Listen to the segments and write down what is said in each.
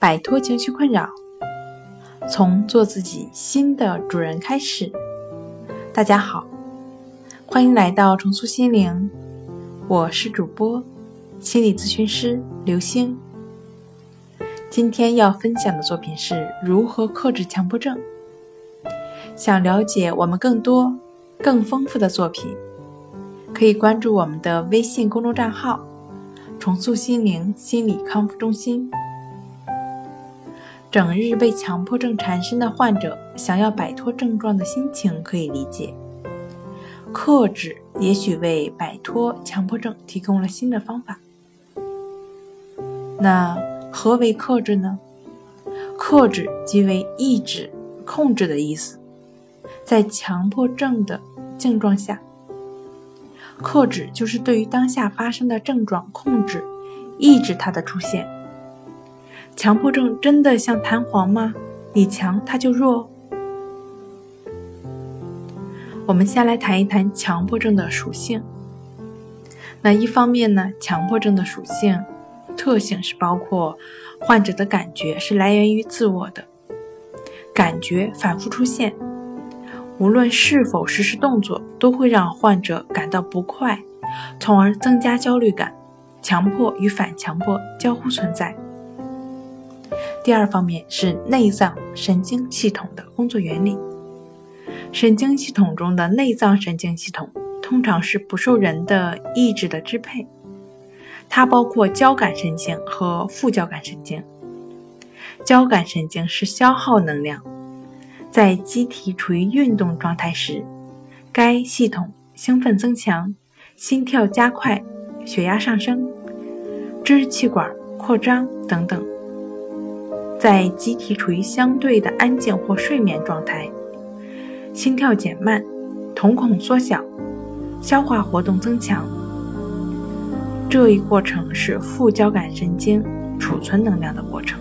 摆脱情绪困扰，从做自己新的主人开始。大家好，欢迎来到重塑心灵，我是主播心理咨询师刘星。今天要分享的作品是如何克制强迫症。想了解我们更多、更丰富的作品，可以关注我们的微信公众账号“重塑心灵心理康复中心”。整日被强迫症缠身的患者，想要摆脱症状的心情可以理解。克制也许为摆脱强迫症提供了新的方法。那何为克制呢？克制即为抑制、控制的意思。在强迫症的症状下，克制就是对于当下发生的症状控制、抑制它的出现。强迫症真的像弹簧吗？你强它就弱。我们先来谈一谈强迫症的属性。那一方面呢，强迫症的属性特性是包括患者的感觉是来源于自我的，感觉反复出现，无论是否实施动作，都会让患者感到不快，从而增加焦虑感。强迫与反强迫交互存在。第二方面是内脏神经系统的工作原理。神经系统中的内脏神经系统通常是不受人的意志的支配，它包括交感神经和副交感神经。交感神经是消耗能量，在机体处于运动状态时，该系统兴奋增强，心跳加快，血压上升，支气管扩张等等。在机体处于相对的安静或睡眠状态，心跳减慢，瞳孔缩小，消化活动增强。这一过程是副交感神经储存能量的过程。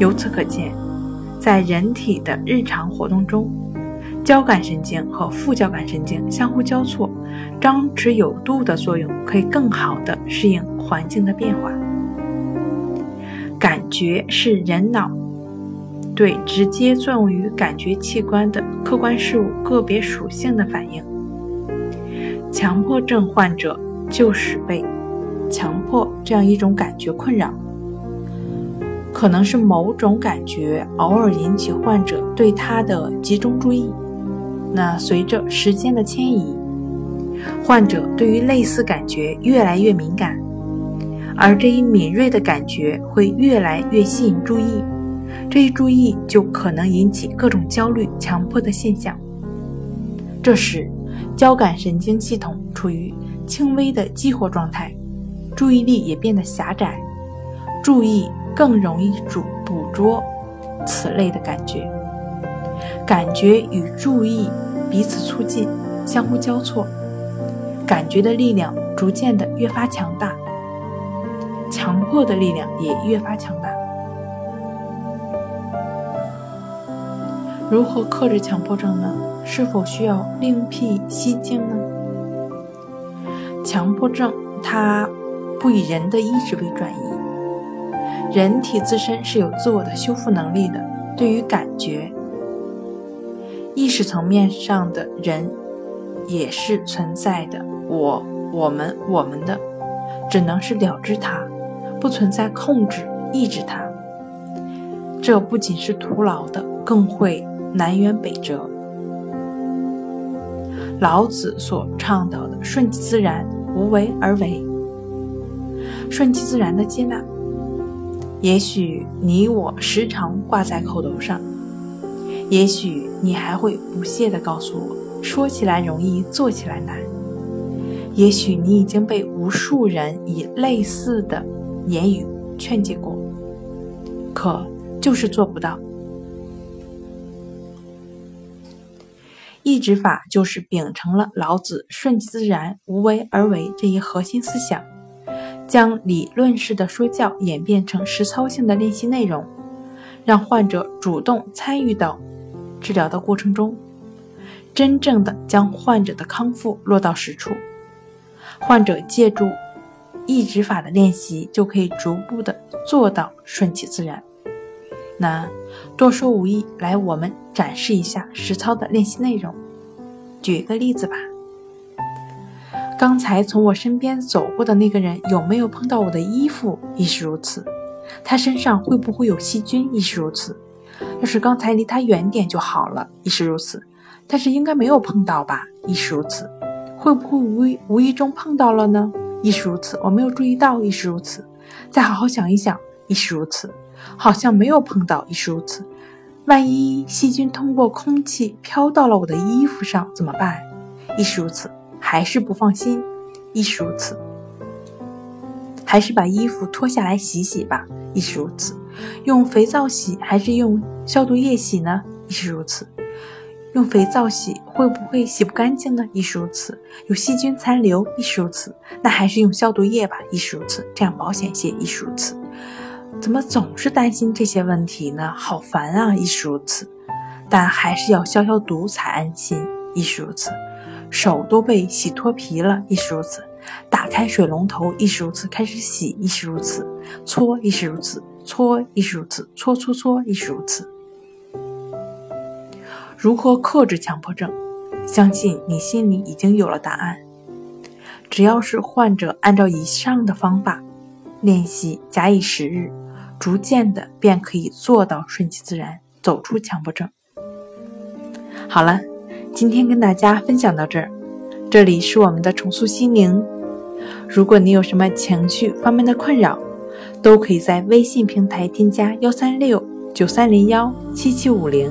由此可见，在人体的日常活动中，交感神经和副交感神经相互交错，张弛有度的作用，可以更好地适应环境的变化。感觉是人脑对直接作用于感觉器官的客观事物个别属性的反应。强迫症患者就是被强迫这样一种感觉困扰，可能是某种感觉偶尔引起患者对他的集中注意。那随着时间的迁移，患者对于类似感觉越来越敏感。而这一敏锐的感觉会越来越吸引注意，这一注意就可能引起各种焦虑、强迫的现象。这时，交感神经系统处于轻微的激活状态，注意力也变得狭窄，注意更容易捕捕捉此类的感觉。感觉与注意彼此促进，相互交错，感觉的力量逐渐的越发强大。强迫的力量也越发强大。如何克制强迫症呢？是否需要另辟蹊径呢？强迫症它不以人的意志为转移，人体自身是有自我的修复能力的。对于感觉，意识层面上的人也是存在的。我、我们、我们的，只能是了知它。不存在控制、抑制它，这不仅是徒劳的，更会南辕北辙。老子所倡导的“顺其自然，无为而为”，顺其自然的接纳，也许你我时常挂在口头上，也许你还会不屑地告诉我，说起来容易，做起来难。也许你已经被无数人以类似的。言语劝解过，可就是做不到。抑制法就是秉承了老子“顺其自然，无为而为”这一核心思想，将理论式的说教演变成实操性的练习内容，让患者主动参与到治疗的过程中，真正的将患者的康复落到实处。患者借助。抑制法的练习，就可以逐步的做到顺其自然。那多说无益，来我们展示一下实操的练习内容。举一个例子吧。刚才从我身边走过的那个人有没有碰到我的衣服？亦是如此。他身上会不会有细菌？亦是如此。要是刚才离他远点就好了，亦是如此。但是应该没有碰到吧？亦是如此。会不会无意无意中碰到了呢？亦是如此。我没有注意到，亦是如此。再好好想一想，亦是如此。好像没有碰到，亦是如此。万一细菌通过空气飘到了我的衣服上怎么办？亦是如此。还是不放心，亦是如此。还是把衣服脱下来洗洗吧，亦是如此。用肥皂洗还是用消毒液洗呢？亦是如此。用肥皂洗会不会洗不干净呢？亦是如此。有细菌残留，亦是如此。那还是用消毒液吧，亦是如此。这样保险些，亦是如此。怎么总是担心这些问题呢？好烦啊，亦是如此。但还是要消消毒才安心，亦是如此。手都被洗脱皮了，亦是如此。打开水龙头，亦是如此。开始洗，亦是如此。搓，亦是如此。搓，亦是如此。搓搓搓，亦是如此。如何克制强迫症？相信你心里已经有了答案。只要是患者按照以上的方法练习，假以时日，逐渐的便可以做到顺其自然，走出强迫症。好了。今天跟大家分享到这儿，这里是我们的重塑心灵。如果你有什么情绪方面的困扰，都可以在微信平台添加幺三六九三零幺七七五零，